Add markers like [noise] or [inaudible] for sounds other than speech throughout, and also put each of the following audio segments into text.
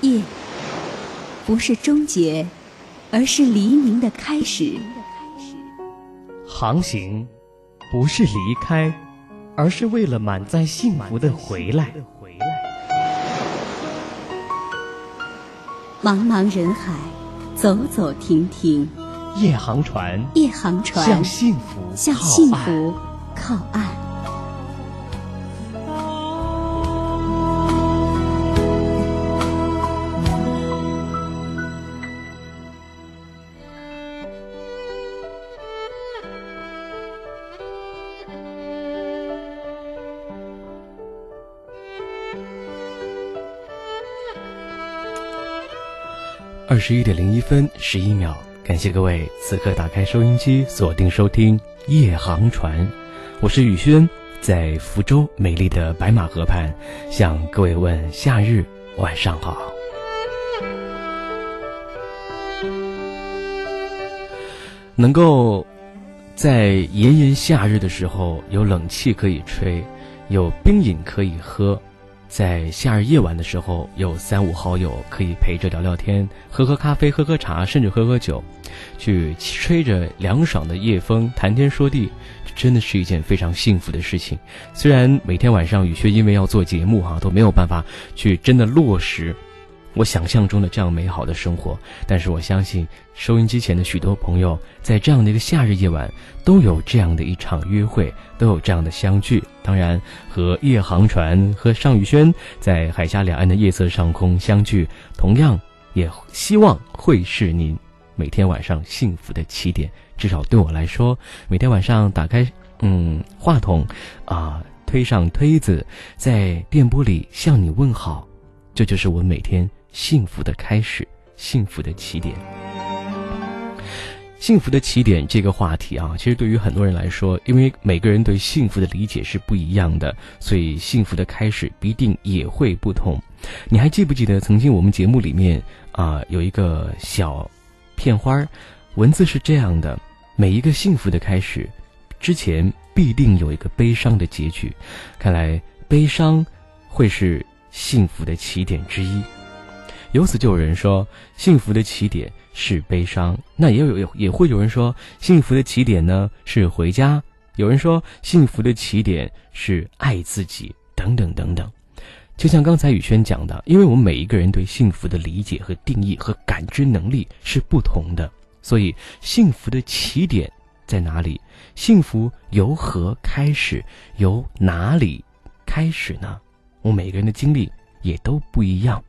夜不是终结，而是黎明的开始。航行不是离开，而是为了满载幸福的回来。茫茫人海，走走停停，夜航船，夜航船向幸福向幸福靠岸。二十一点零一分十一秒，感谢各位此刻打开收音机，锁定收听《夜航船》，我是宇轩，在福州美丽的白马河畔，向各位问夏日晚上好。能够在炎炎夏日的时候有冷气可以吹，有冰饮可以喝，在夏日夜晚的时候有三五好友可以陪着聊聊天，喝喝咖啡，喝喝茶，甚至喝喝酒，去吹着凉爽的夜风，谈天说地，真的是一件非常幸福的事情。虽然每天晚上雨轩因为要做节目哈、都没有办法去真的落实我想象中的这样美好的生活，但是我相信收音机前的许多朋友，在这样的一个夏日夜晚，都有这样的一场约会，都有这样的相聚。当然，和夜航船和尚宇轩在海峡两岸的夜色上空相聚，同样也希望会是您每天晚上幸福的起点。至少对我来说，每天晚上打开嗯话筒，啊、推上推子，在电波里向你问好，这就是我每天幸福的开始，幸福的起点。幸福的起点这个话题啊，其实对于很多人来说，因为每个人对幸福的理解是不一样的，所以幸福的开始必定也会不同。你还记不记得曾经我们节目里面啊、有一个小片花，文字是这样的：每一个幸福的开始之前必定有一个悲伤的结局。看来悲伤会是幸福的起点之一。由此就有人说，幸福的起点是悲伤。那也有也会有人说，幸福的起点呢是回家。有人说，幸福的起点是爱自己，等等等等。就像刚才宇轩讲的，因为我们每一个人对幸福的理解和定义和感知能力是不同的，所以幸福的起点在哪里？幸福由何开始？由哪里开始呢？我每个人的经历也都不一样。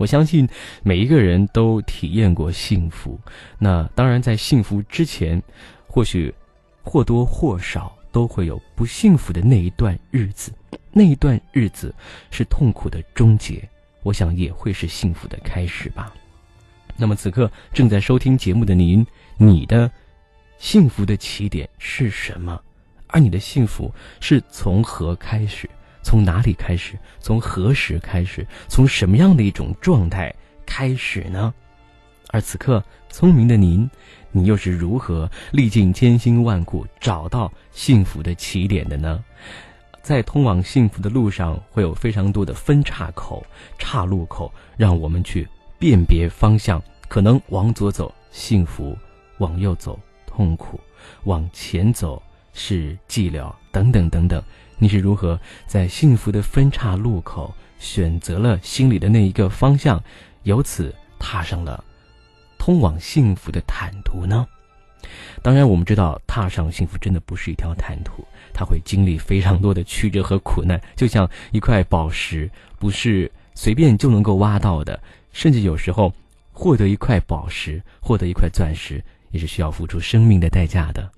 我相信每一个人都体验过幸福。那当然，在幸福之前，或许或多或少都会有不幸福的那一段日子。那一段日子是痛苦的终结，我想也会是幸福的开始吧。那么此刻正在收听节目的您，你的幸福的起点是什么？而你的幸福是从何开始？从哪里开始？从何时开始？从什么样的一种状态开始呢？而此刻，聪明的您，你又是如何历尽千辛万苦找到幸福的起点的呢？在通往幸福的路上，会有非常多的分岔口、岔路口，让我们去辨别方向。可能往左走幸福，往右走痛苦，往前走是寂寥，等等等等。你是如何在幸福的分岔路口选择了心里的那一个方向，由此踏上了通往幸福的坦途呢？当然，我们知道踏上幸福真的不是一条坦途，它会经历非常多的曲折和苦难，就像一块宝石，不是随便就能够挖到的，甚至有时候获得一块宝石，获得一块钻石，也是需要付出生命的代价的。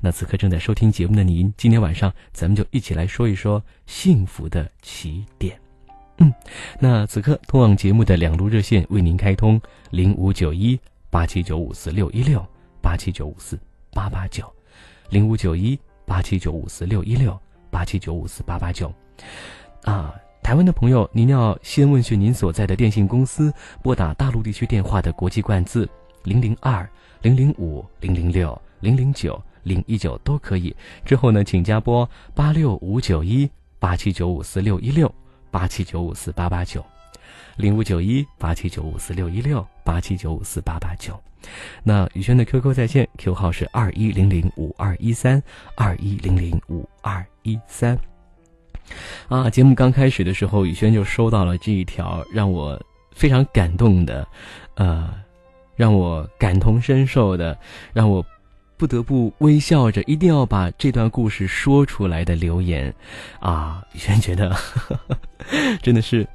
那此刻正在收听节目的您，今天晚上咱们就一起来说一说幸福的起点。嗯，那此刻通往节目的两路热线为您开通：零五九一八七九五四六一六八七九五四八八九，零五九一八七九五四六一六八七九五四八八九。啊，台湾的朋友，您要先问询您所在的电信公司，拨打大陆地区电话的国际冠字零零二零零五零零六零零九。零一九都可以。之后呢，请加拨八六五九一八七九五四六一六八七九五四八八九。零五九一八七九五四六一六八七九五四八八九。那宇轩的 QQ 在线 Q 号是二一零零五二一三二一零零五二一三。啊，节目刚开始的时候，宇轩就收到了这一条让我非常感动的，呃，让我感同身受的，让我不得不微笑着一定要把这段故事说出来的留言。啊，宇轩觉得 [laughs] 真的是，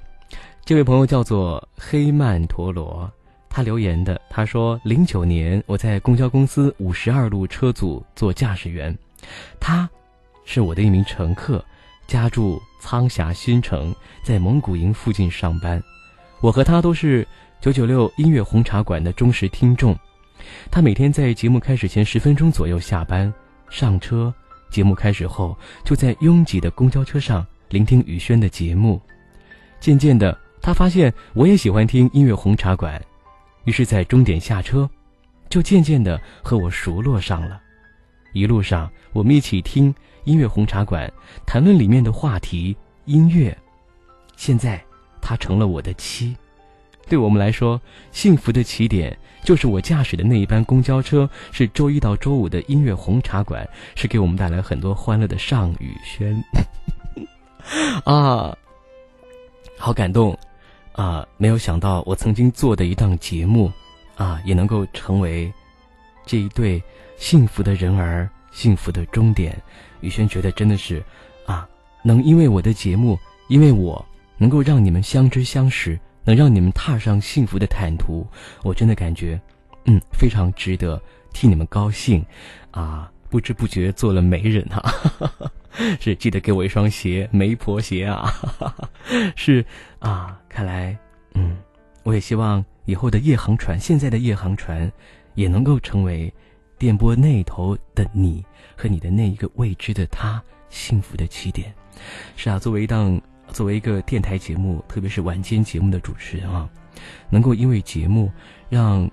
这位朋友叫做黑曼陀罗。他留言的，他说：“零九年我在公交公司五十二路车组做驾驶员，他，是我的一名乘客，家住苍峡新城，在蒙古营附近上班。我和他都是九九六音乐红茶馆的忠实听众。他每天在节目开始前十分钟左右下班上车，节目开始后就在拥挤的公交车上聆听雨轩的节目。渐渐的，他发现我也喜欢听音乐红茶馆。”于是，在终点下车，就渐渐的和我熟络上了。一路上，我们一起听音乐红茶馆，谈论里面的话题音乐。现在，她成了我的妻。对我们来说，幸福的起点就是我驾驶的那一班公交车是周一到周五的音乐红茶馆，是给我们带来很多欢乐的尚宇轩。[laughs] 啊，好感动。啊，没有想到我曾经做的一档节目，啊，也能够成为这一对幸福的人儿幸福的终点。宇轩觉得真的是，啊，能因为我的节目，因为我能够让你们相知相识，能让你们踏上幸福的坦途，我真的感觉，嗯，非常值得替你们高兴，啊，不知不觉做了媒人哈。[laughs] 是记得给我一双鞋，媒婆鞋啊！[laughs] 是啊，看来，嗯，我也希望以后的夜航船，现在的夜航船，也能够成为电波那头的你和你的那一个未知的他幸福的起点。是啊，作为一档，作为一个电台节目，特别是晚间节目的主持人啊，能够因为节目让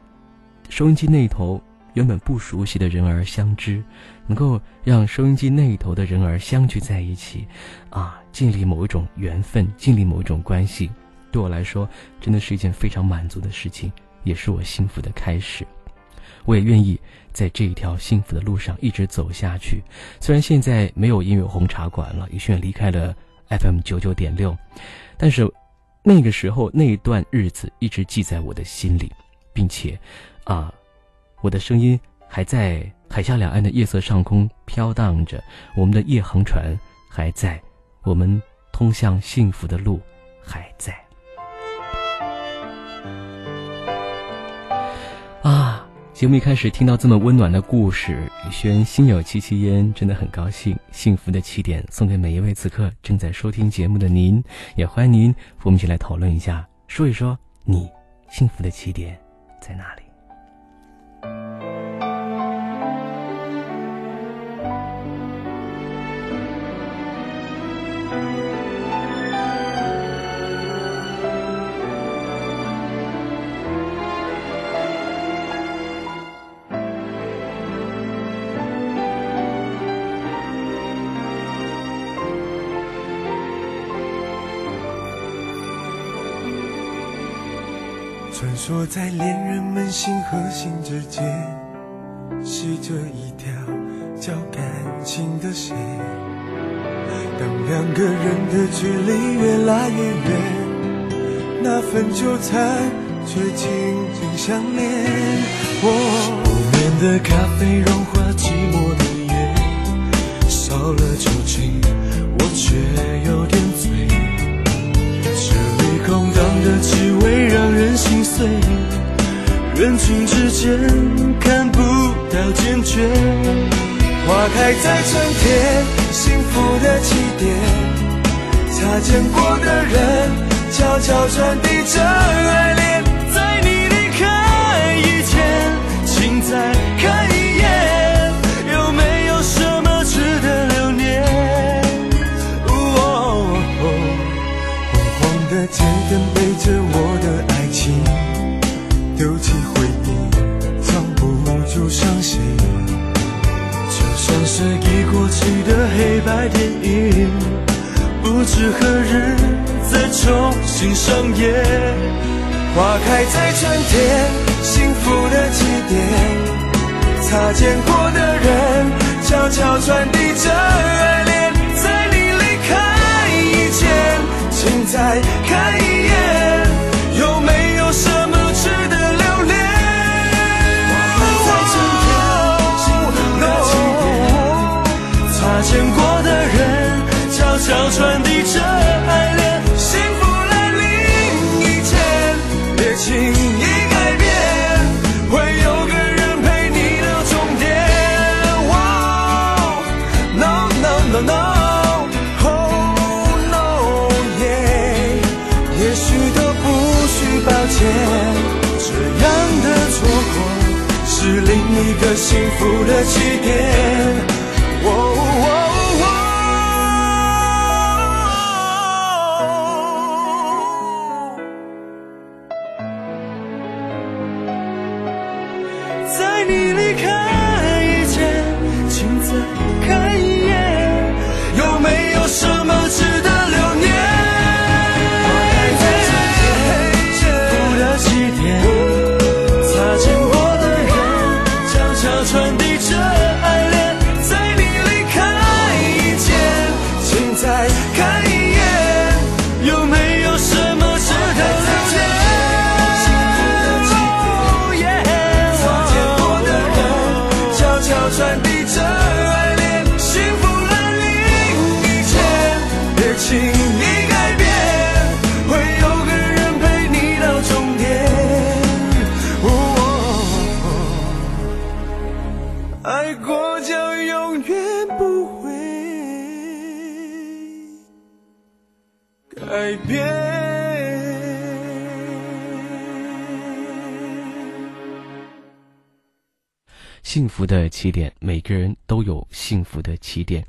收音机那头原本不熟悉的人儿相知。能够让收音机那一头的人儿相聚在一起，啊，建立某一种缘分，建立某一种关系，对我来说，真的是一件非常满足的事情，也是我幸福的开始。我也愿意在这一条幸福的路上一直走下去。虽然现在没有音乐红茶馆了，宇轩离开了 FM 九九点六，但是那个时候那一段日子一直记在我的心里，并且，啊，我的声音还在。海峡两岸的夜色上空飘荡着，我们的夜航船还在，我们通向幸福的路还在。节目一开始听到这么温暖的故事，宇轩心有戚戚焉，真的很高兴。幸福的起点送给每一位此刻正在收听节目的您，也欢迎您我们一起来讨论一下，说一说你幸福的起点在哪里。穿梭在恋人们心和心之间，系着一条叫感情的线。当两个人的距离越来越远，那份纠缠却紧紧相连。我不眠的咖啡融化寂寞的夜，少了碎，人群之间看不到坚决。花开在春天，幸福的起点。擦肩过的人，悄悄传递着爱恋。在你离开以前，请再看一眼，有没有什么值得留念？黄黄的街。灯背着我的爱，丢弃回忆，藏不住伤心，就像是已过期的黑白电影，不知何日再重。新上演，花开在春天，幸福的起点。擦肩过的人，悄悄传递着爱恋。在你离开以前，请再看一眼，改变幸福的起点，每个人都有幸福的起点。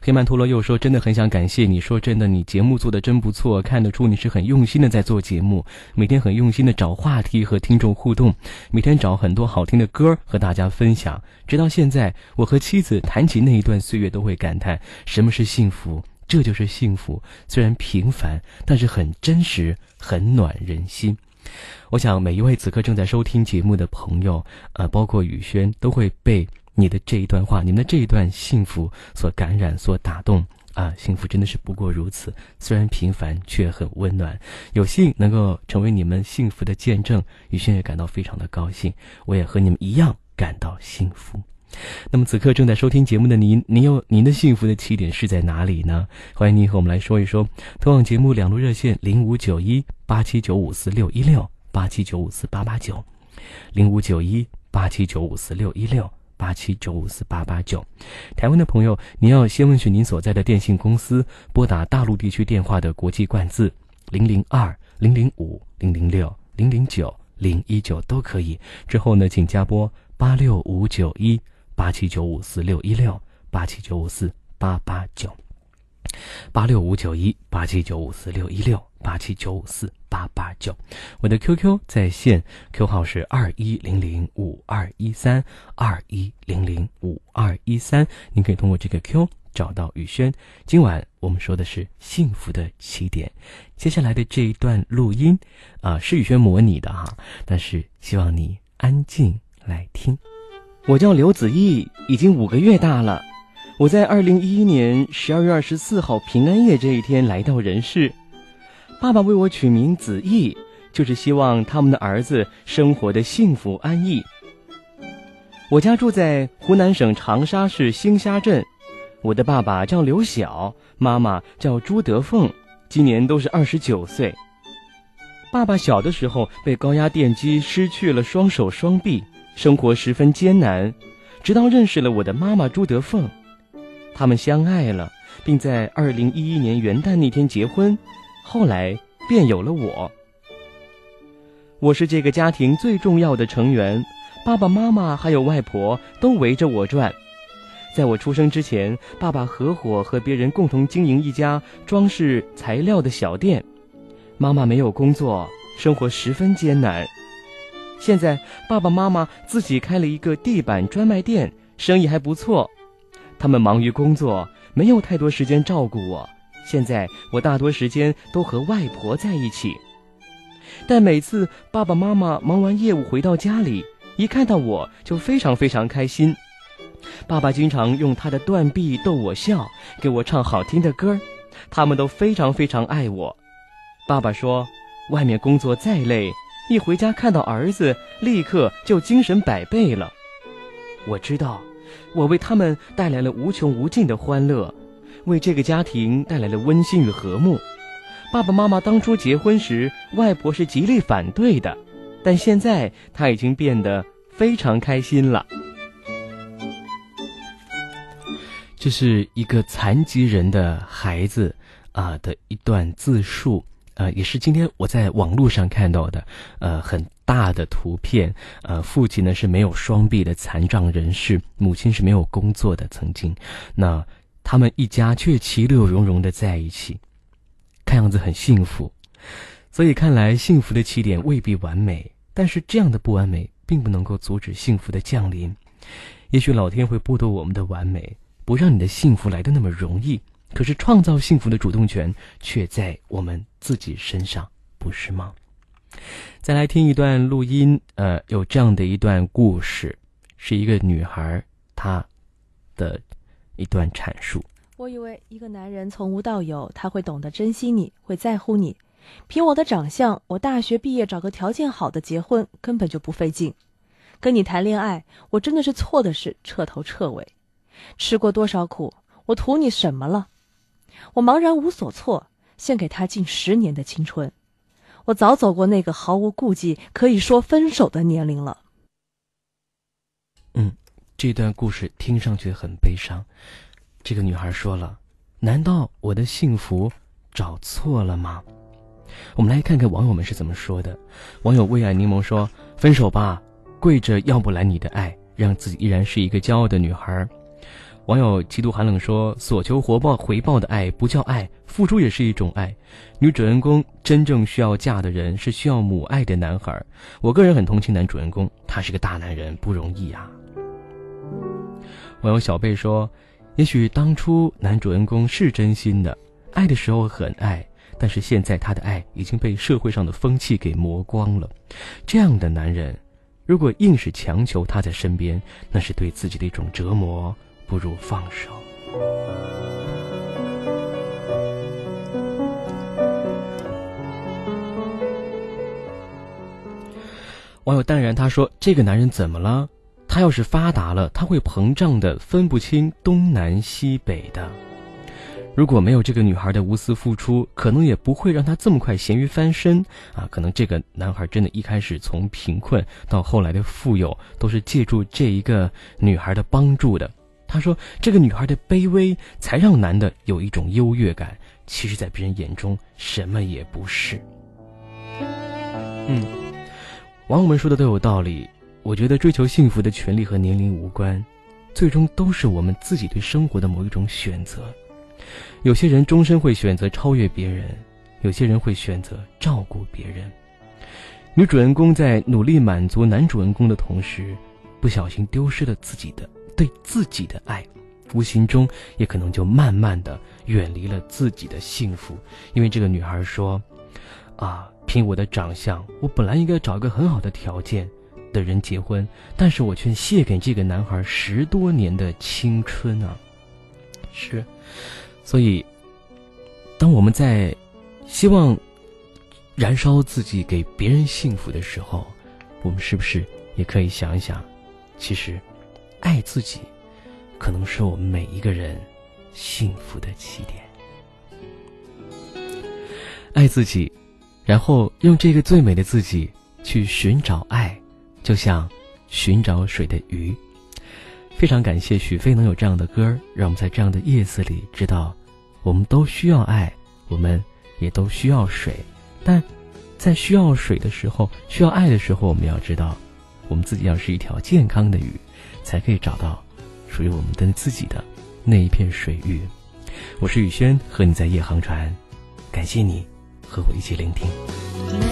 黑曼陀罗又说：“真的很想感谢你，说真的，你节目做的真不错，看得出你是很用心的在做节目，每天很用心的找话题和听众互动，每天找很多好听的歌和大家分享。直到现在，我和妻子谈起那一段岁月，都会感叹什么是幸福。这就是幸福，虽然平凡，但是很真实，很暖人心。”我想每一位此刻正在收听节目的朋友，呃，包括宇轩，都会被你的这一段话、你们的这一段幸福所感染、所打动啊！幸福真的是不过如此，虽然平凡却很温暖。有幸能够成为你们幸福的见证，宇轩也感到非常的高兴。我也和你们一样感到幸福。那么此刻正在收听节目的您，您有您的幸福的起点是在哪里呢？欢迎您和我们来说一说。通往节目两路热线：零五九一八七九五四六一六八七九五四八八九，零五九一八七九五四六一六八七九五四八八九。台湾的朋友，您要先问询您所在的电信公司，拨打大陆地区电话的国际冠字零零二零零五零零六零零九零一九都可以。之后呢，请加拨八六五九一。八七九五四六一六八七九五四八八九，八六五九一八七九五四六一六八七九五四八八九，我的 QQ 在线 Q 号是二一零零五二一三二一零零五二一三，您可以通过这个 Q 找到宇轩。今晚我们说的是幸福的起点，接下来的这一段录音啊是宇轩模拟的哈，但是希望你安静来听。我叫刘子毅，已经五个月大了。我在二零一一年十二月二十四号平安夜这一天来到人世。爸爸为我取名子毅，就是希望他们的儿子生活的幸福安逸。我家住在湖南省长沙市星沙镇。我的爸爸叫刘晓，妈妈叫朱德凤，今年都是二十九岁。爸爸小的时候被高压电击失去了双手双臂。生活十分艰难，直到认识了我的妈妈朱德凤，他们相爱了，并在二零一一年元旦那天结婚，后来便有了我。我是这个家庭最重要的成员，爸爸妈妈还有外婆都围着我转。在我出生之前，爸爸合伙和别人共同经营一家装饰材料的小店，妈妈没有工作，生活十分艰难。现在爸爸妈妈自己开了一个地板专卖店，生意还不错。他们忙于工作，没有太多时间照顾我，现在我大多时间都和外婆在一起，但每次爸爸妈妈忙完业务回到家里，一看到我就非常非常开心。爸爸经常用他的断臂逗我笑，给我唱好听的歌他们都非常非常爱我。爸爸说，外面工作再累，一回家看到儿子，立刻就精神百倍了。我知道，我为他们带来了无穷无尽的欢乐。为这个家庭带来了温馨与和睦。爸爸妈妈当初结婚时，外婆是极力反对的，但现在他已经变得非常开心了。这是一个残疾人的孩子啊的一段自述，呃，也是今天我在网络上看到的，呃，很大的图片。呃，父亲呢是没有双臂的残障人士，母亲是没有工作的，曾经，那。他们一家却其乐融融的在一起，看样子很幸福。所以看来，幸福的起点未必完美，但是这样的不完美并不能够阻止幸福的降临。也许老天会剥夺我们的完美，不让你的幸福来的那么容易。可是创造幸福的主动权却在我们自己身上，不是吗？再来听一段录音，呃，有这样的一段故事，是一个女孩，她的。一段阐述。我以为一个男人从无到有，他会懂得珍惜你，会在乎你。凭我的长相，我大学毕业找个条件好的结婚根本就不费劲。跟你谈恋爱，我真的是错的是彻头彻尾。吃过多少苦，我图你什么了？我茫然无所措，献给他近十年的青春。我早走过那个毫无顾忌可以说分手的年龄了。嗯。这段故事听上去很悲伤。这个女孩说了：“难道我的幸福找错了吗？”我们来看看网友们是怎么说的。网友为爱柠檬说：“分手吧，跪着要不来你的爱，让自己依然是一个骄傲的女孩。”网友极度寒冷说：“所求回报回报的爱不叫爱，付出也是一种爱。女主人公真正需要嫁的人是需要母爱的男孩。我个人很同情男主人公，他是个大男人，不容易啊。”网友小贝说：“也许当初男主人公是真心的，爱的时候很爱，但是现在他的爱已经被社会上的风气给磨光了。这样的男人，如果硬是强求他在身边，那是对自己的一种折磨，不如放手。”网友淡然他说：“这个男人怎么了？”他要是发达了，他会膨胀的，分不清东南西北的。如果没有这个女孩的无私付出，可能也不会让他这么快咸鱼翻身啊！可能这个男孩真的一开始从贫困到后来的富有，都是借助这一个女孩的帮助的。他说，这个女孩的卑微才让男的有一种优越感，其实，在别人眼中什么也不是。嗯，网友们说的都有道理。我觉得追求幸福的权利和年龄无关，最终都是我们自己对生活的某一种选择。有些人终身会选择超越别人，有些人会选择照顾别人。女主人公在努力满足男主人公的同时，不小心丢失了自己的对自己的爱，无形中也可能就慢慢的远离了自己的幸福。因为这个女孩说：“啊，凭我的长相，我本来应该找一个很好的条件。”的人结婚，但是我却献给这个男孩十多年的青春啊！是，所以，当我们在希望燃烧自己给别人幸福的时候，我们是不是也可以想一想，其实，爱自己，可能是我们每一个人幸福的起点。爱自己，然后用这个最美的自己去寻找爱。就像寻找水的鱼，非常感谢许飞能有这样的歌，让我们在这样的夜色里知道，我们都需要爱，我们也都需要水，但在需要水的时候，需要爱的时候，我们要知道，我们自己要是一条健康的鱼，才可以找到属于我们的自己的那一片水域。我是宇轩，和你在夜航船，感谢你和我一起聆听。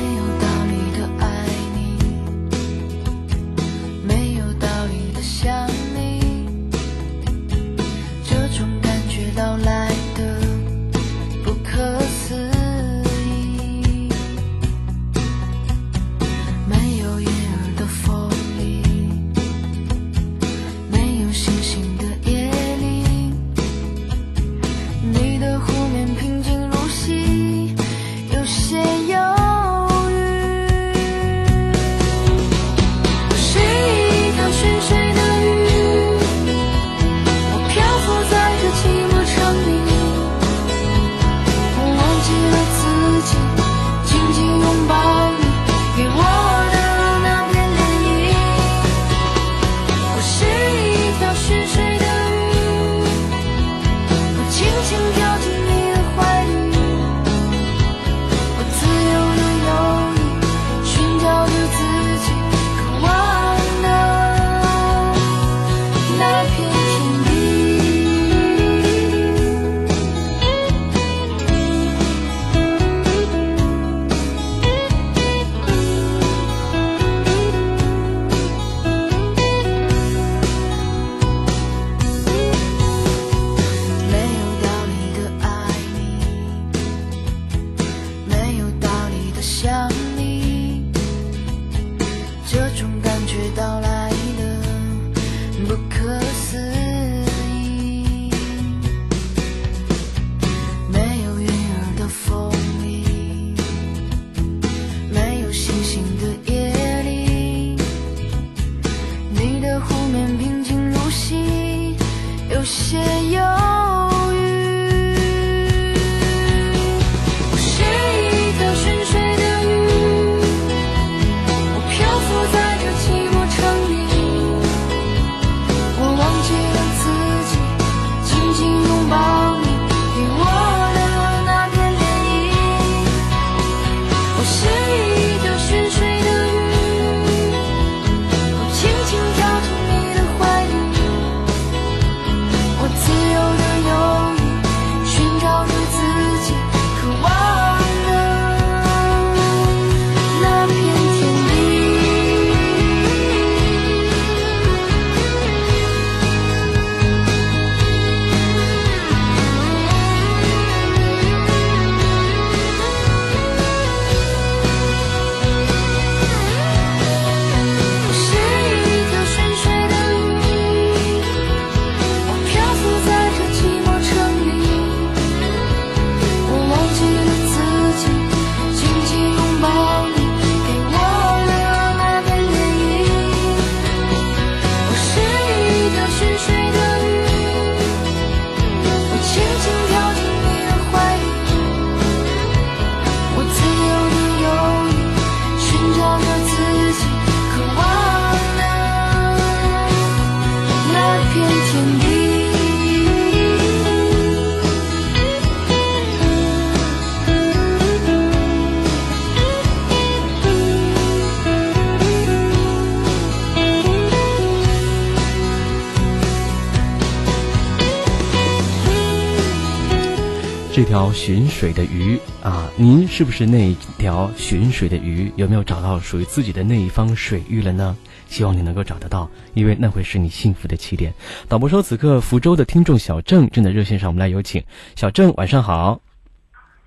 条寻水的鱼啊，您是不是那一条寻水的鱼？有没有找到属于自己的那一方水域了呢？希望你能够找得到，因为那会是你幸福的起点。导播说，此刻福州的听众小郑正在热线上，我们来有请小郑，晚上好。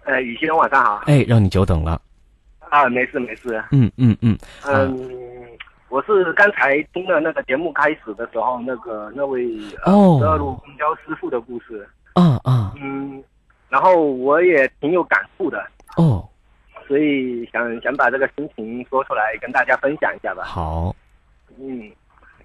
呃，雨欣晚上好。哎，让你久等了。啊，没事没事。嗯嗯嗯，嗯，我是刚才听了那个节目开始的时候，那个那位哦十二路公交师傅的故事，啊啊嗯，然后我也挺有感触的，哦，所以想想把这个心情说出来跟大家分享一下吧。好，嗯，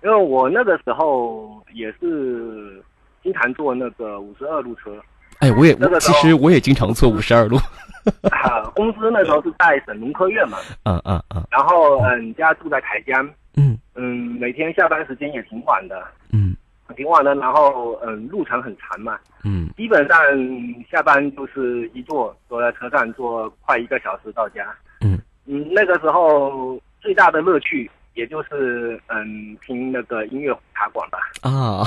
因为我那个时候也是经常坐那个五十二路车，哎，我也其那个时候实我也经常坐五十二路。[laughs] 啊，公司那时候是在省农科院嘛，嗯嗯嗯。然后嗯，家住在台江，嗯。嗯，每天下班时间也挺晚的，嗯挺晚的，然后嗯，路程很长嘛，嗯基本上下班就是一坐坐在车上坐快一个小时到家。嗯嗯，那个时候最大的乐趣也就是嗯听那个音乐茶馆吧。啊，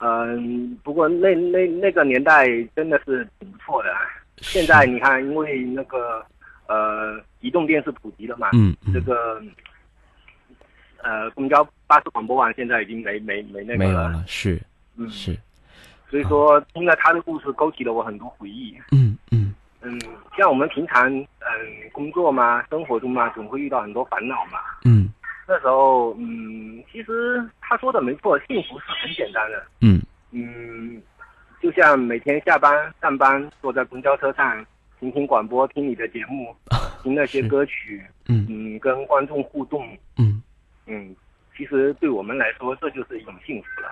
嗯，不过那那那个年代真的是挺不错的。现在你看，因为那个呃移动电视普及了嘛，嗯嗯这个呃公交巴士广播网现在已经没没没那个没有了，是嗯，是，所以说听了他的故事，勾起了我很多回忆。嗯嗯。嗯，像我们平常嗯工作嘛，生活中嘛，总会遇到很多烦恼嘛。嗯。那时候，嗯，其实他说的没错，幸福是很简单的。嗯。嗯，就像每天下班上班，坐在公交车上，听听广播，听你的节目，听那些歌曲，嗯。嗯，跟观众互动，嗯嗯，其实对我们来说，这就是一种幸福了。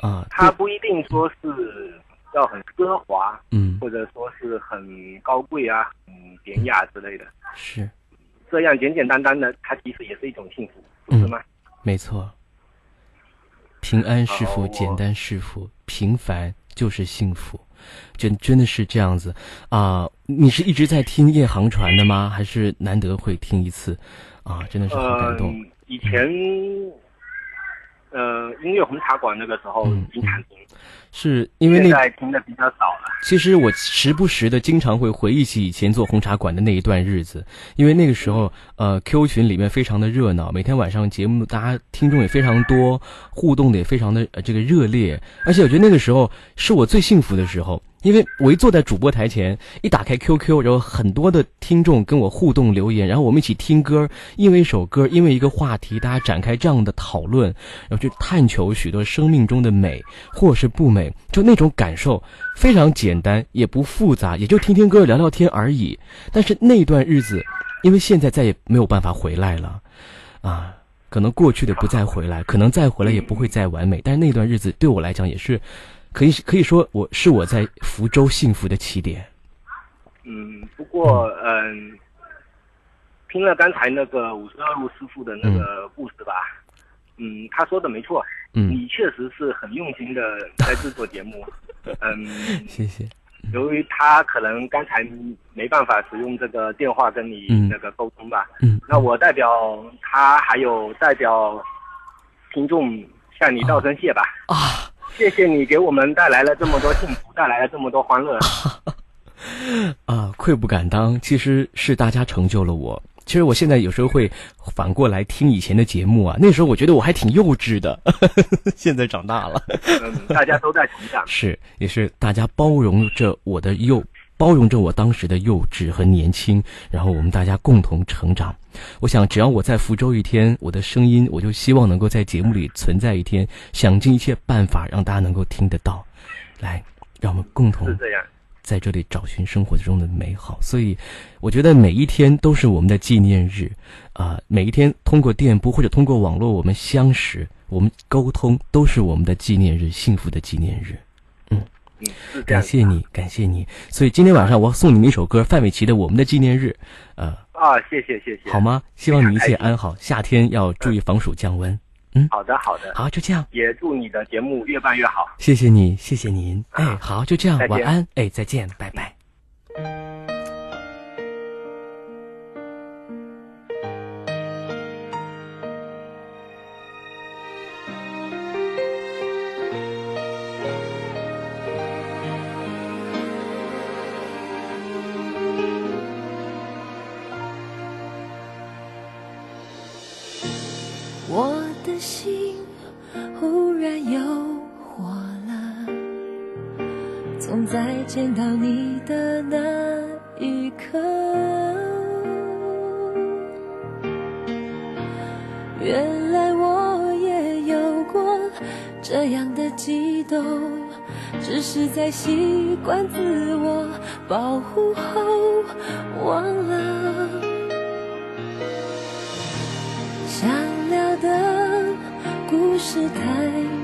啊，它不一定说是要很奢华，嗯或者说是很高贵啊，嗯，典雅之类的。是这样简简单单的，它其实也是一种幸福，不是吗？没错。平安是福，简单是福，平凡就是幸福，真真的是这样子啊！你是一直在听夜航船的吗？还是难得会听一次？啊，真的是好感动。嗯，以前，呃，音乐红茶馆那个时候嗯经常听，是因为现那在听的比较少了。其实我时不时的经常会回忆起以前做红茶馆的那一段日子，因为那个时候，呃，Q 群里面非常的热闹，每天晚上节目大家听众也非常多，互动的也非常的、呃、这个热烈，而且我觉得那个时候是我最幸福的时候，因为我一坐在主播台前，一打开 QQ，然后很多的听众跟我互动留言，然后我们一起听歌，因为一首歌，因为一个话题，大家展开这样的讨论，然后去探求许多生命中的美或是不美，就那种感受非常简单，也不复杂，也就听听歌、聊聊天而已。但是那段日子，因为现在再也没有办法回来了，啊，可能过去的不再回来，可能再回来也不会再完美，但是那段日子对我来讲也是。可以可以说我是我在福州幸福的起点。嗯，不过嗯，听了刚才那个五十二路师傅的那个故事吧，嗯，他说的没错，嗯。你确实是很用心的在制作节目，[laughs] 嗯，谢谢。由于他可能刚才没办法使用这个电话跟你嗯。那个沟通吧，嗯，那我代表他还有代表听众向你道声谢吧。啊，谢谢你给我们带来了这么多幸福，带来了这么多欢乐。[laughs] 啊，愧不敢当，其实是大家成就了我。其实我现在有时候会反过来听以前的节目啊，那时候我觉得我还挺幼稚的，[laughs] 现在长大了。嗯，大家都在成长。[laughs] 是，也是大家包容着我的幼，包容着我当时的幼稚和年轻，然后我们大家共同成长。我想，只要我在福州一天，我的声音，我就希望能够在节目里存在一天，想尽一切办法让大家能够听得到。来，让我们共同是这样。在这里找寻生活中的美好。所以，我觉得每一天都是我们的纪念日，啊、每一天通过电波或者通过网络我们相识，我们沟通，都是我们的纪念日，幸福的纪念日。感谢你，感谢你。所以今天晚上我送你们一首歌，范玮琪的《我们的纪念日》，呃，啊，谢谢谢谢。好？吗？希望你一切安好，夏天要注意防暑降温。嗯好的好的。好，就这样，也祝你的节目越办越好。谢谢你，谢谢您。哎，好，就这样晚安。哎，再见，拜拜。见到你的那一刻，原来我也有过这样的激动，只是在习惯自我保护后忘了。想聊的故事太长了，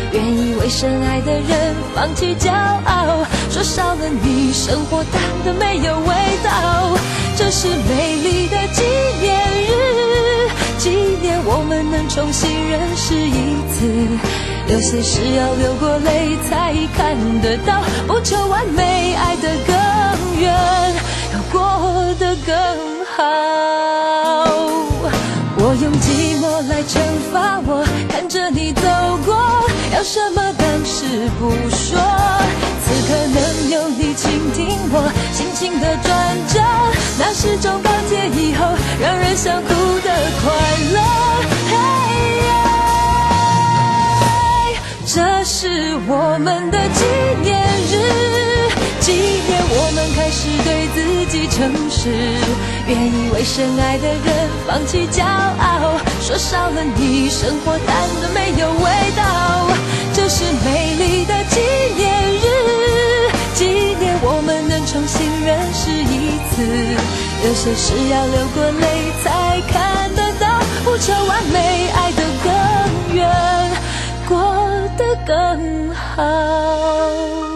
愿意为深爱的人放弃骄傲，说少了你，生活淡的没有味道。这是美丽的纪念日，纪念我们能重新认识一次。有些事要流过泪才看得到，不求完美，爱得更远，要过得更好。我用寂寞来惩罚我，看着你走过，要什么当时不说。此刻能有你倾听我心情的转折，那是种钢铁以后让人想哭的快乐。嘿这是我们的纪念日，纪念我们开始对自己诚实，愿意为深爱的人放弃骄傲，说少了你，生活淡的没有味道。是美丽的纪念日，纪念我们能重新认识一次。有些事要流过泪才看得到，不求完美，爱得更远。过。得更好。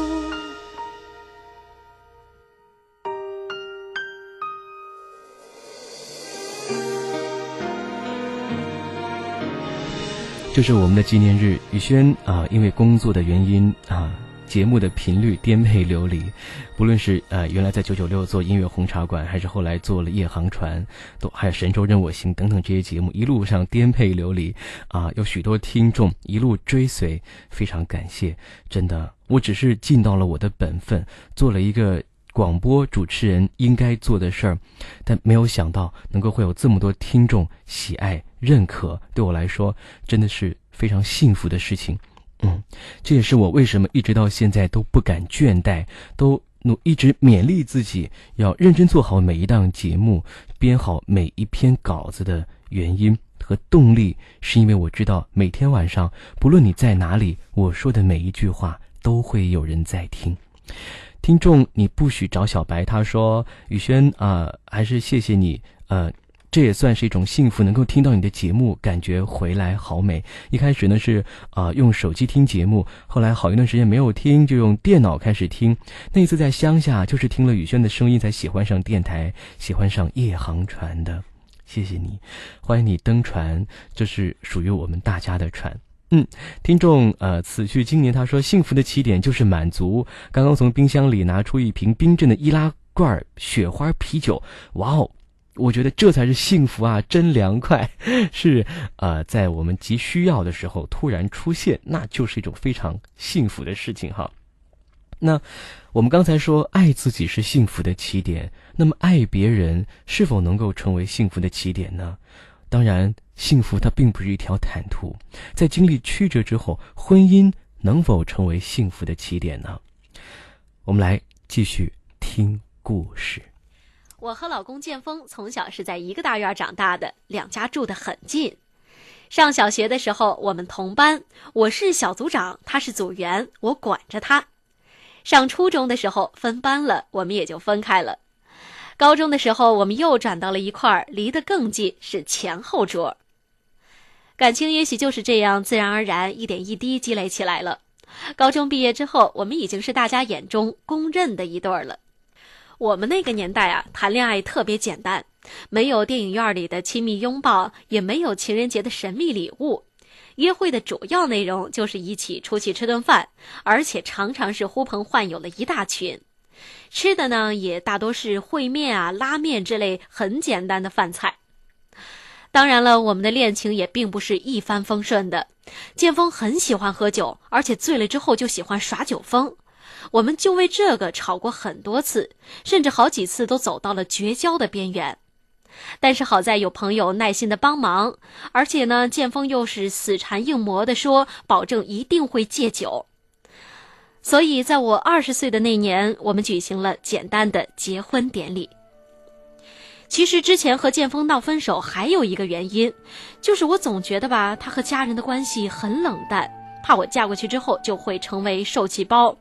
这是我们的纪念日，宇轩啊，因为工作的原因啊。节目的频率颠沛流离，不论是呃原来在九九六做音乐红茶馆，还是后来做了夜航船，都还有神州任我行等等这些节目，一路上颠沛流离啊，有许多听众一路追随，非常感谢，真的，我只是尽到了我的本分，做了一个广播主持人应该做的事儿，但没有想到能够会有这么多听众喜爱认可，对我来说真的是非常幸福的事情。嗯，这也是我为什么一直到现在都不敢倦怠，都努一直勉励自己要认真做好每一档节目，编好每一篇稿子的原因和动力，是因为我知道每天晚上不论你在哪里，我说的每一句话都会有人在听。听众，你不许找小白。他说：“宇轩啊，还是谢谢你，呃。”这也算是一种幸福，能够听到你的节目，感觉回来好美。一开始呢是啊用手机听节目，后来好一段时间没有听，就用电脑开始听。那次在乡下，就是听了宇轩的声音，才喜欢上电台，喜欢上夜航船的。谢谢你，欢迎你登船，这是属于我们大家的船。嗯，听众呃，此去经年，他说幸福的起点就是满足。刚刚从冰箱里拿出一瓶冰镇的易拉罐雪花啤酒，哇哦！我觉得这才是幸福啊，真凉快！[laughs] 是，呃，在我们急需要的时候突然出现，那就是一种非常幸福的事情哈。那我们刚才说爱自己是幸福的起点，那么爱别人是否能够成为幸福的起点呢？当然，幸福它并不是一条坦途，在经历曲折之后，婚姻能否成为幸福的起点呢？我们来继续听故事。我和老公建峰从小是在一个大院长大的，两家住得很近。上小学的时候，我们同班，我是小组长，他是组员，我管着他。上初中的时候分班了，我们也就分开了。高中的时候，我们又转到了一块儿，离得更近，是前后桌。感情也许就是这样，自然而然，一点一滴积累起来了。高中毕业之后，我们已经是大家眼中公认的一对儿了。我们那个年代啊，谈恋爱特别简单，没有电影院里的亲密拥抱，也没有情人节的神秘礼物。约会的主要内容就是一起出去吃顿饭，而且常常是呼朋唤友了一大群。吃的呢，也大多是烩面啊、拉面之类很简单的饭菜。当然了，我们的恋情也并不是一帆风顺的。剑锋很喜欢喝酒，而且醉了之后就喜欢耍酒疯。我们就为这个吵过很多次，甚至好几次都走到了绝交的边缘。但是好在有朋友耐心的帮忙，而且呢，剑锋又是死缠硬磨的说，保证一定会戒酒。所以在我二十岁的那年，我们举行了简单的结婚典礼。其实之前和剑锋闹分手还有一个原因，就是我总觉得吧，他和家人的关系很冷淡，怕我嫁过去之后就会成为受气包。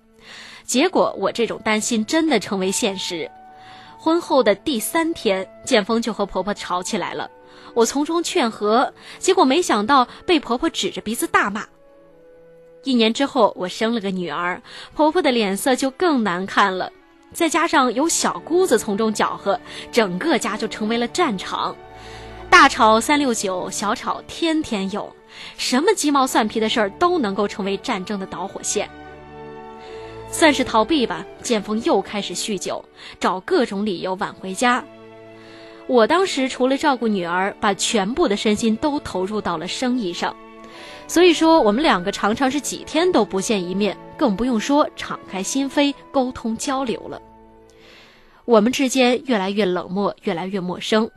结果我这种担心真的成为现实。婚后的第三天，建峰就和婆婆吵起来了。我从中劝和，结果没想到被婆婆指着鼻子大骂。一年之后，我生了个女儿，婆婆的脸色就更难看了。再加上有小姑子从中搅和，整个家就成为了战场。大吵三六九，小吵天天有，什么鸡毛蒜皮的事儿都能够成为战争的导火线。算是逃避吧，建峰又开始酗酒，找各种理由晚回家。我当时除了照顾女儿，把全部的身心都投入到了生意上，所以说我们两个常常是几天都不见一面，更不用说敞开心扉沟通交流了。我们之间越来越冷漠，越来越陌生。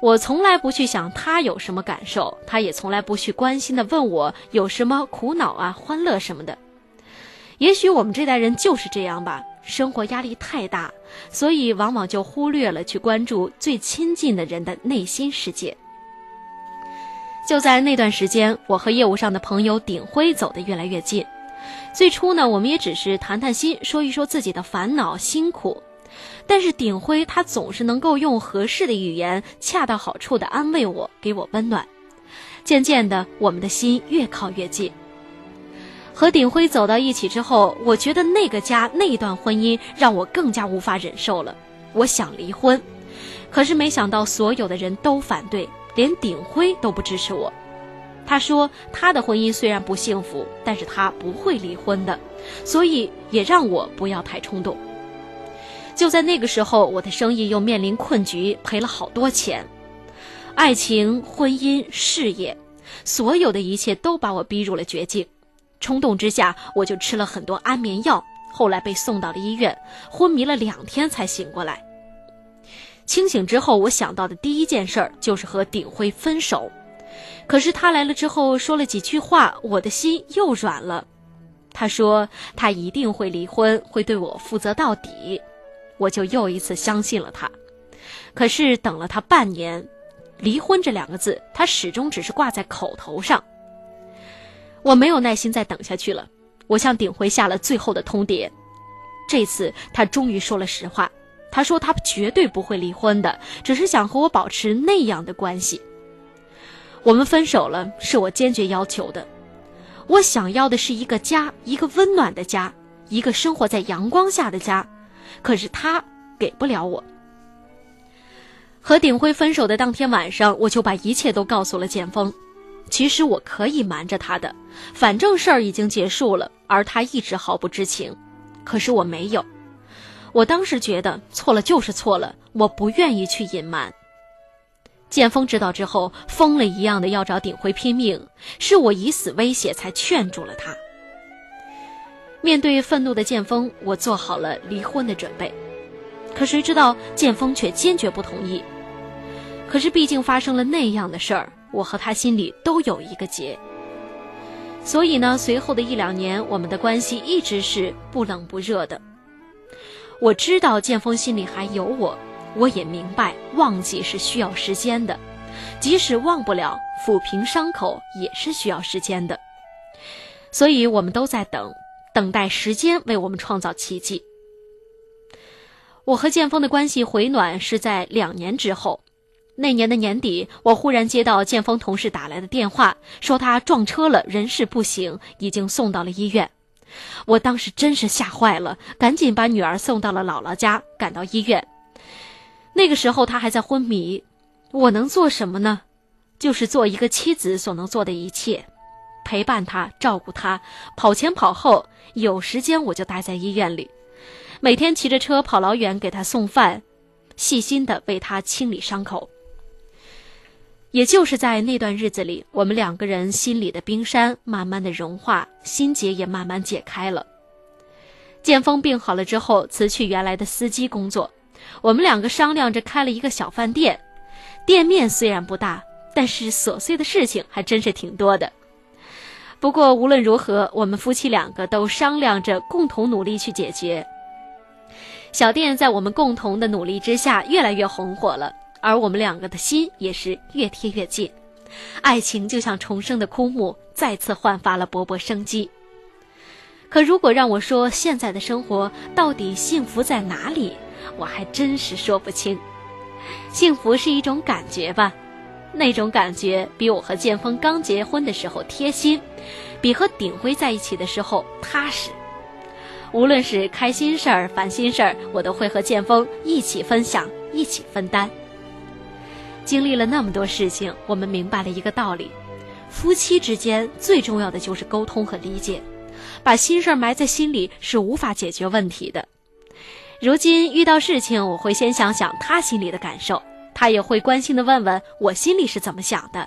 我从来不去想他有什么感受，他也从来不去关心的问我有什么苦恼啊、欢乐什么的。也许我们这代人就是这样吧，生活压力太大，所以往往就忽略了去关注最亲近的人的内心世界。就在那段时间，我和业务上的朋友鼎辉走得越来越近。最初呢，我们也只是谈谈心，说一说自己的烦恼、辛苦。但是鼎辉他总是能够用合适的语言，恰到好处地安慰我，给我温暖。渐渐的，我们的心越靠越近。和鼎辉走到一起之后，我觉得那个家那段婚姻让我更加无法忍受了。我想离婚，可是没想到所有的人都反对，连鼎辉都不支持我。他说他的婚姻虽然不幸福，但是他不会离婚的，所以也让我不要太冲动。就在那个时候，我的生意又面临困局，赔了好多钱。爱情、婚姻、事业，所有的一切都把我逼入了绝境。冲动之下，我就吃了很多安眠药，后来被送到了医院，昏迷了两天才醒过来。清醒之后，我想到的第一件事儿就是和鼎辉分手。可是他来了之后，说了几句话，我的心又软了。他说他一定会离婚，会对我负责到底，我就又一次相信了他。可是等了他半年，离婚这两个字，他始终只是挂在口头上。我没有耐心再等下去了，我向鼎辉下了最后的通牒。这次他终于说了实话，他说他绝对不会离婚的，只是想和我保持那样的关系。我们分手了，是我坚决要求的。我想要的是一个家，一个温暖的家，一个生活在阳光下的家，可是他给不了我。和鼎辉分手的当天晚上，我就把一切都告诉了剑锋。其实我可以瞒着他的，反正事儿已经结束了，而他一直毫不知情。可是我没有，我当时觉得错了就是错了，我不愿意去隐瞒。剑锋知道之后，疯了一样的要找鼎辉拼命，是我以死威胁才劝住了他。面对愤怒的剑锋，我做好了离婚的准备，可谁知道剑锋却坚决不同意。可是毕竟发生了那样的事儿。我和他心里都有一个结，所以呢，随后的一两年，我们的关系一直是不冷不热的。我知道剑锋心里还有我，我也明白忘记是需要时间的，即使忘不了，抚平伤口也是需要时间的。所以我们都在等，等待时间为我们创造奇迹。我和剑锋的关系回暖是在两年之后。那年的年底，我忽然接到建峰同事打来的电话，说他撞车了，人事不省，已经送到了医院。我当时真是吓坏了，赶紧把女儿送到了姥姥家，赶到医院。那个时候他还在昏迷，我能做什么呢？就是做一个妻子所能做的一切，陪伴他，照顾他，跑前跑后，有时间我就待在医院里，每天骑着车跑老远给他送饭，细心的为他清理伤口。也就是在那段日子里，我们两个人心里的冰山慢慢的融化，心结也慢慢解开了。剑锋病好了之后，辞去原来的司机工作，我们两个商量着开了一个小饭店。店面虽然不大，但是琐碎的事情还真是挺多的。不过无论如何，我们夫妻两个都商量着共同努力去解决。小店在我们共同的努力之下，越来越红火了。而我们两个的心也是越贴越近，爱情就像重生的枯木，再次焕发了勃勃生机。可如果让我说现在的生活到底幸福在哪里，我还真是说不清。幸福是一种感觉吧，那种感觉比我和剑锋刚结婚的时候贴心，比和鼎辉在一起的时候踏实。无论是开心事儿、烦心事儿，我都会和剑锋一起分享，一起分担。经历了那么多事情，我们明白了一个道理：夫妻之间最重要的就是沟通和理解。把心事埋在心里是无法解决问题的。如今遇到事情，我会先想想他心里的感受，他也会关心的问问我心里是怎么想的。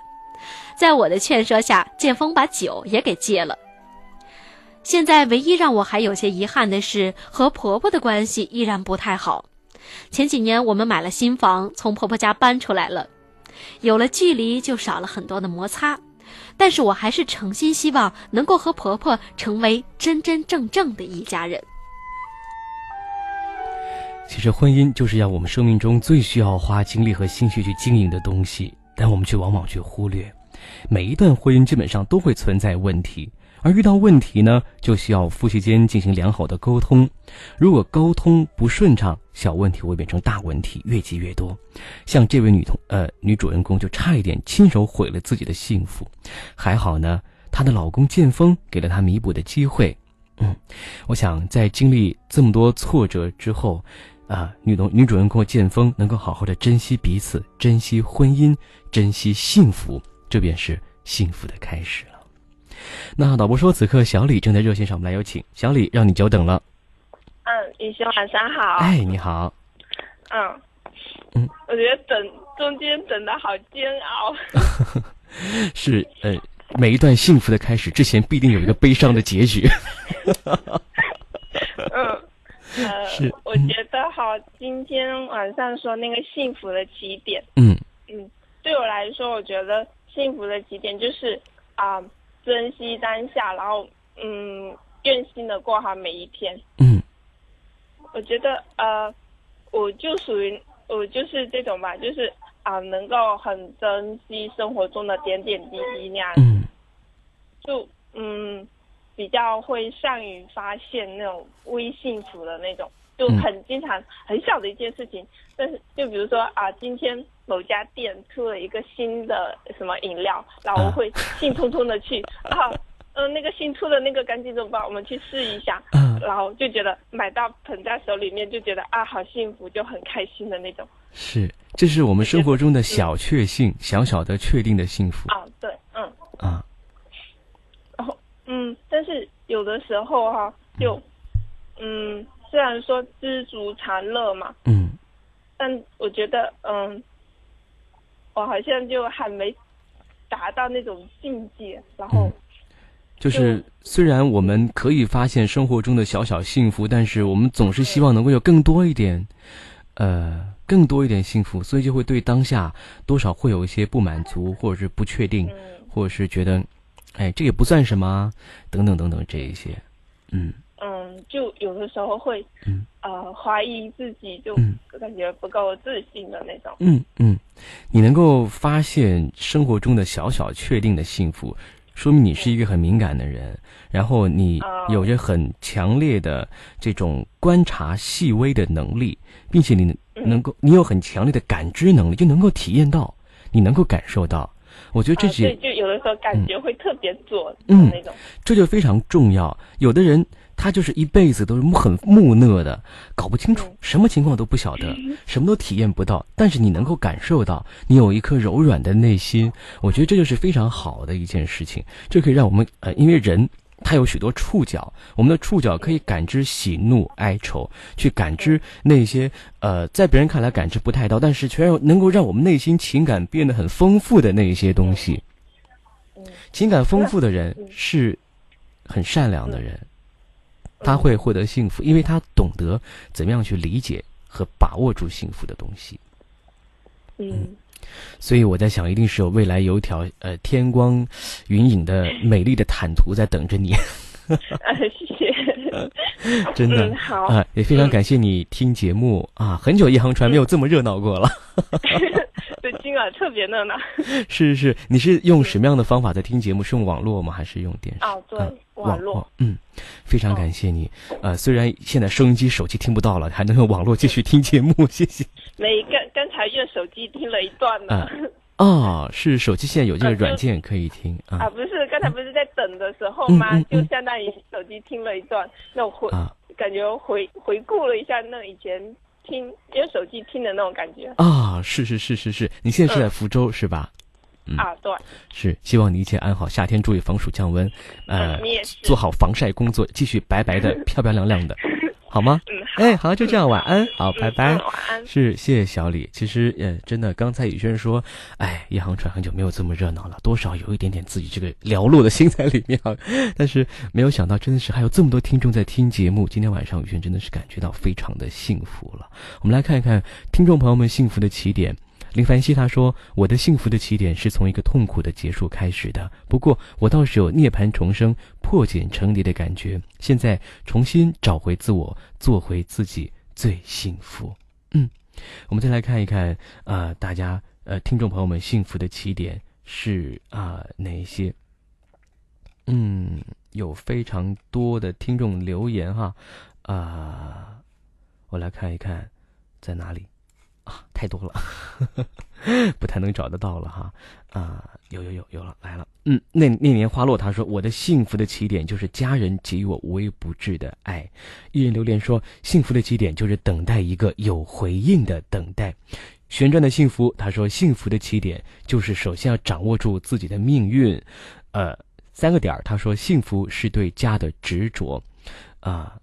在我的劝说下，建峰把酒也给戒了。现在唯一让我还有些遗憾的是，和婆婆的关系依然不太好。前几年我们买了新房，从婆婆家搬出来了，有了距离就少了很多的摩擦。但是我还是诚心希望能够和婆婆成为真真正正的一家人。其实婚姻就是要我们生命中最需要花精力和心血去经营的东西，但我们却往往去忽略。每一段婚姻基本上都会存在问题。而遇到问题呢，就需要夫妻间进行良好的沟通。如果沟通不顺畅，小问题会变成大问题，越积越多。像这位女同呃女主人公就差一点亲手毁了自己的幸福，还好呢，她的老公剑锋给了她弥补的机会。嗯，我想在经历这么多挫折之后，啊，女同女主人公剑锋能够好好的珍惜彼此，珍惜婚姻，珍惜幸福，这便是幸福的开始了。那导播说，此刻小李正在热线上，我们来有请小李，让你久等了。嗯，雨欣晚上好。哎，你好。嗯。嗯。我觉得等中间等的好煎熬。[laughs] 是呃，每一段幸福的开始之前，必定有一个悲伤的结局。[laughs] 嗯。呃，是。我觉得哈，今天晚上说那个幸福的起点。嗯。嗯，对我来说，我觉得幸福的起点就是啊。珍惜当下，然后嗯，用心的过好每一天。嗯，我觉得呃，我就属于我就是这种吧，就是啊，能够很珍惜生活中的点点滴滴那样。嗯，就嗯，比较会善于发现那种微幸福的那种，就很经常很小的一件事情，但是就比如说啊，今天。某家店出了一个新的什么饮料，然后我会兴冲冲的去啊，[laughs] 嗯，那个新出的那个赶紧走吧，我们去试一下，然后就觉得买到捧在手里面就觉得啊，好幸福，就很开心的那种。是，这是我们生活中的小确幸，小小的确定的幸福。啊，对，嗯。啊。然后，嗯，但是有的时候哈，就，嗯，虽然说知足常乐嘛，嗯，但我觉得，嗯。我好像就还没达到那种境界，然后就是虽然我们可以发现生活中的小小幸福，但是我们总是希望能够有更多一点，呃，更多一点幸福，所以就会对当下多少会有一些不满足，或者是不确定，或者是觉得，哎，这也不算什么，等等等等这一些，嗯。嗯，就有的时候会，呃，怀疑自己，就感觉不够自信的那种。嗯嗯，你能够发现生活中的小小确定的幸福，说明你是一个很敏感的人，然后你有着很强烈的这种观察细微的能力，并且你能够，你有很强烈的感知能力，就能够体验到，你能够感受到。我觉得这些，就有的时候感觉会特别准，嗯，那种，这就非常重要。有的人。他就是一辈子都是很木讷的，搞不清楚什么情况都不晓得，什么都体验不到。但是你能够感受到，你有一颗柔软的内心，我觉得这就是非常好的一件事情。这可以让我们呃，因为人他有许多触角，我们的触角可以感知喜怒哀愁，去感知那些呃，在别人看来感知不太到，但是却能够让我们内心情感变得很丰富的那一些东西。情感丰富的人是很善良的人。他会获得幸福，因为他懂得怎么样去理解和把握住幸福的东西。嗯，所以我在想，一定是有未来有一条呃天光云影的美丽的坦途在等着你。[laughs] [laughs] 谢谢，真的好啊，也非常感谢你听节目啊，很久一航船没有这么热闹过了。[laughs] 对，今晚特别热闹。是是是，你是用什么样的方法在听节目？是用网络吗？还是用电视？哦，对，网络。嗯。非常感谢你，呃，虽然现在收音机、手机听不到了，还能用网络继续听节目，谢谢。没，刚刚才用手机听了一段呢。哦，是手机现在有这个软件可以听啊？啊，不是，刚才不是在等的时候吗？就相当于手机听了一段，那我会感感觉回回顾了一下那以前听用手机听的那种感觉。啊，是是是是是，你现在是在福州、是吧？嗯啊，对，是，希望你一切安好，夏天注意防暑降温，呃做好防晒工作，继续白白的、[laughs] 漂漂亮亮的，好吗？嗯，[laughs] [laughs] 哎，好，就这样，晚安，好，拜拜 [laughs] 嗯。晚安。是，谢谢小李。其实，呃，真的，刚才宇轩说，哎，一航船很久没有这么热闹了，多少有一点点自己这个寥落的心在里面啊。[laughs] 但是没有想到，真的是还有这么多听众在听节目。今天晚上，宇轩真的是感觉到非常的幸福了。我们来看一看听众朋友们幸福的起点。林凡希他说：“我的幸福的起点是从一个痛苦的结束开始的，不过我倒是有涅槃重生、破茧成蝶的感觉。现在重新找回自我，做回自己，最幸福。”嗯，我们再来看一看啊、大家呃，听众朋友们幸福的起点是啊、哪一些？嗯，有非常多的听众留言哈，啊、我来看一看在哪里啊，太多了，[laughs] 不太能找得到了哈。啊，有有有有了来了，嗯，那那年花落他说我的幸福的起点就是家人给予我无微不至的爱，一人留言说幸福的起点就是等待一个有回应的等待，旋转的幸福他说幸福的起点就是首先要掌握住自己的命运，呃，三个点儿他说幸福是对家的执着，啊、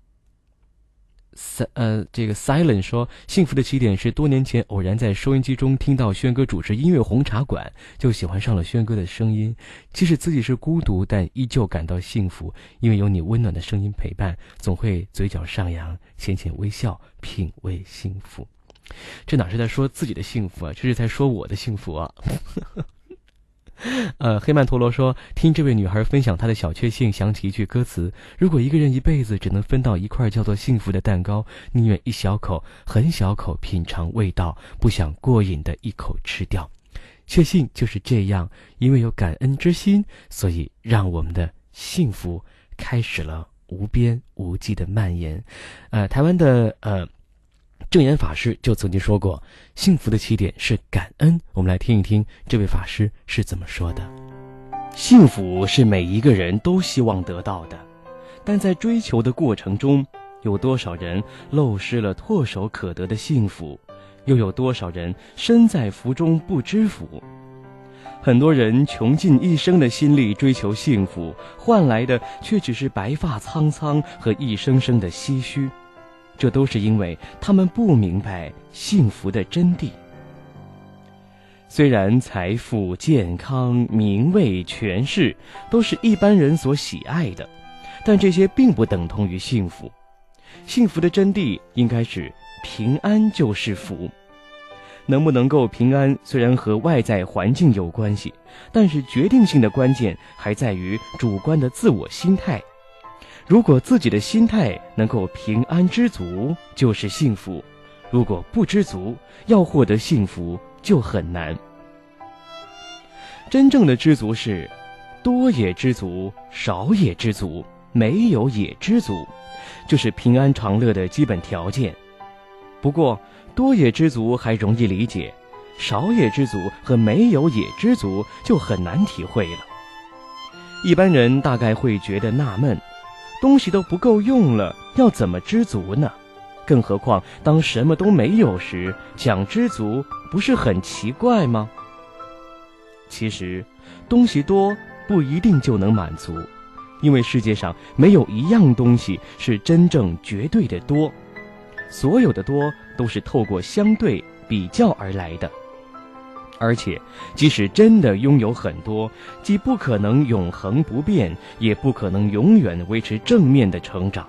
呃，这个 Silent 说，幸福的起点是多年前偶然在收音机中听到轩哥主持音乐红茶馆，就喜欢上了轩哥的声音。即使自己是孤独，但依旧感到幸福，因为有你温暖的声音陪伴，总会嘴角上扬，浅浅微笑，品味幸福。这哪是在说自己的幸福啊，这是在说我的幸福啊！[laughs] 呃，黑曼陀罗说，听这位女孩分享她的小确幸，想起一句歌词：如果一个人一辈子只能分到一块叫做幸福的蛋糕，宁愿一小口、很小口品尝味道，不想过瘾的一口吃掉。确信就是这样，因为有感恩之心，所以让我们的幸福开始了无边无际的蔓延。呃，台湾的呃正言法师就曾经说过，幸福的起点是感恩。我们来听一听这位法师是怎么说的。幸福是每一个人都希望得到的，但在追求的过程中，有多少人漏失了唾手可得的幸福，又有多少人身在福中不知福？很多人穷尽一生的心力追求幸福，换来的却只是白发苍苍和一声声的唏嘘。这都是因为他们不明白幸福的真谛。虽然财富、健康、名位、权势都是一般人所喜爱的，但这些并不等同于幸福。幸福的真谛应该是平安就是福。能不能够平安，虽然和外在环境有关系，但是决定性的关键还在于主观的自我心态。如果自己的心态能够平安知足，就是幸福；如果不知足，要获得幸福就很难。真正的知足是，多也知足，少也知足，没有也知足，这是平安长乐的基本条件。不过，多也知足还容易理解，少也知足和没有也知足就很难体会了。一般人大概会觉得纳闷。东西都不够用了，要怎么知足呢？更何况当什么都没有时，讲知足不是很奇怪吗？其实，东西多不一定就能满足，因为世界上没有一样东西是真正绝对的多，所有的多都是透过相对比较而来的。而且，即使真的拥有很多，既不可能永恒不变，也不可能永远维持正面的成长。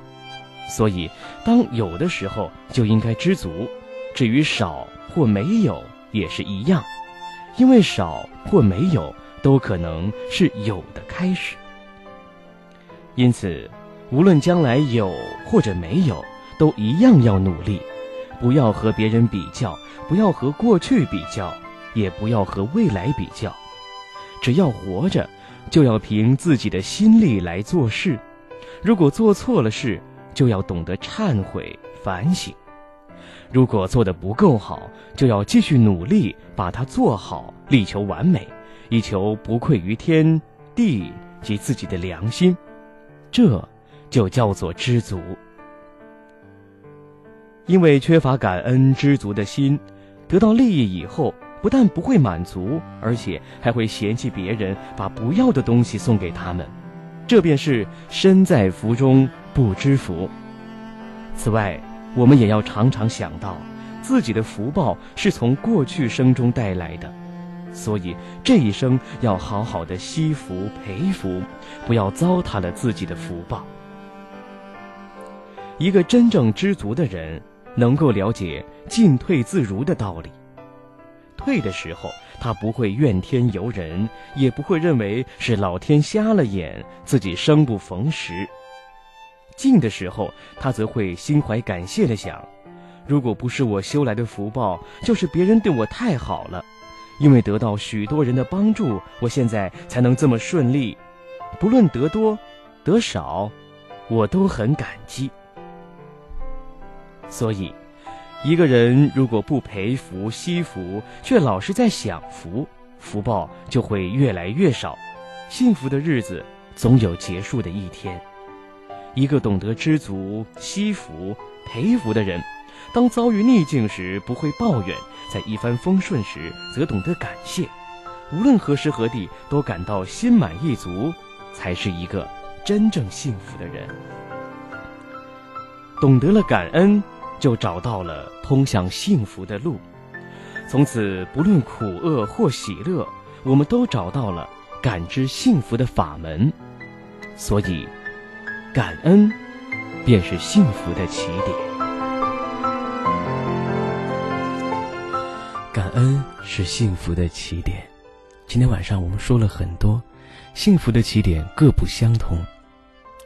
所以，当有的时候就应该知足；至于少或没有，也是一样，因为少或没有都可能是有的开始。因此，无论将来有或者没有，都一样要努力，不要和别人比较，不要和过去比较。也不要和未来比较，只要活着，就要凭自己的心力来做事。如果做错了事，就要懂得忏悔反省；如果做得不够好，就要继续努力把它做好，力求完美，以求不愧于天地及自己的良心。这就叫做知足。因为缺乏感恩知足的心，得到利益以后，不但不会满足，而且还会嫌弃别人把不要的东西送给他们，这便是身在福中不知福。此外，我们也要常常想到，自己的福报是从过去生中带来的，所以这一生要好好的惜福培福，不要糟蹋了自己的福报。一个真正知足的人，能够了解进退自如的道理。退的时候，他不会怨天尤人，也不会认为是老天瞎了眼，自己生不逢时；进的时候，他则会心怀感谢的想：如果不是我修来的福报，就是别人对我太好了，因为得到许多人的帮助，我现在才能这么顺利。不论得多，得少，我都很感激。所以，一个人如果不培福惜福，却老是在享福，福报就会越来越少，幸福的日子总有结束的一天。一个懂得知足、惜福、培福的人，当遭遇逆境时不会抱怨，在一帆风顺时则懂得感谢，无论何时何地都感到心满意足，才是一个真正幸福的人。懂得了感恩。就找到了通向幸福的路，从此不论苦厄或喜乐，我们都找到了感知幸福的法门。所以，感恩便是幸福的起点。感恩是幸福的起点。今天晚上我们说了很多，幸福的起点各不相同。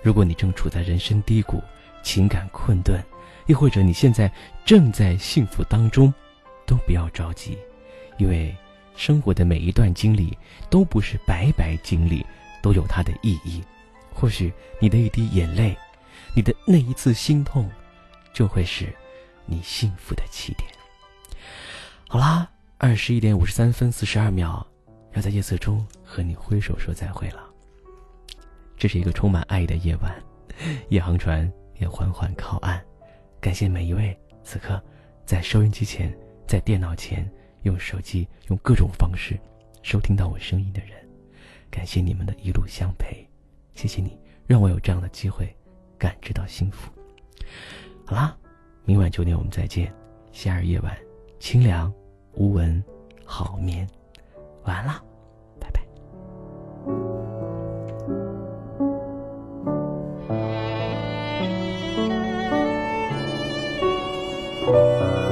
如果你正处在人生低谷，情感困顿。亦或者你现在正在幸福当中，都不要着急，因为生活的每一段经历都不是白白经历，都有它的意义。或许你的一滴眼泪，你的那一次心痛，就会是你幸福的起点。好啦，二十一点五十三分四十二秒，要在夜色中和你挥手说再会了。这是一个充满爱的夜晚，夜航船也缓缓靠岸。感谢每一位此刻在收音机前、在电脑前用手机、用各种方式收听到我声音的人，感谢你们的一路相陪，谢谢你让我有这样的机会感知到幸福。好啦，明晚九点我们再见。夏日夜晚，清凉无蚊，好眠，晚安啦。拜拜 Música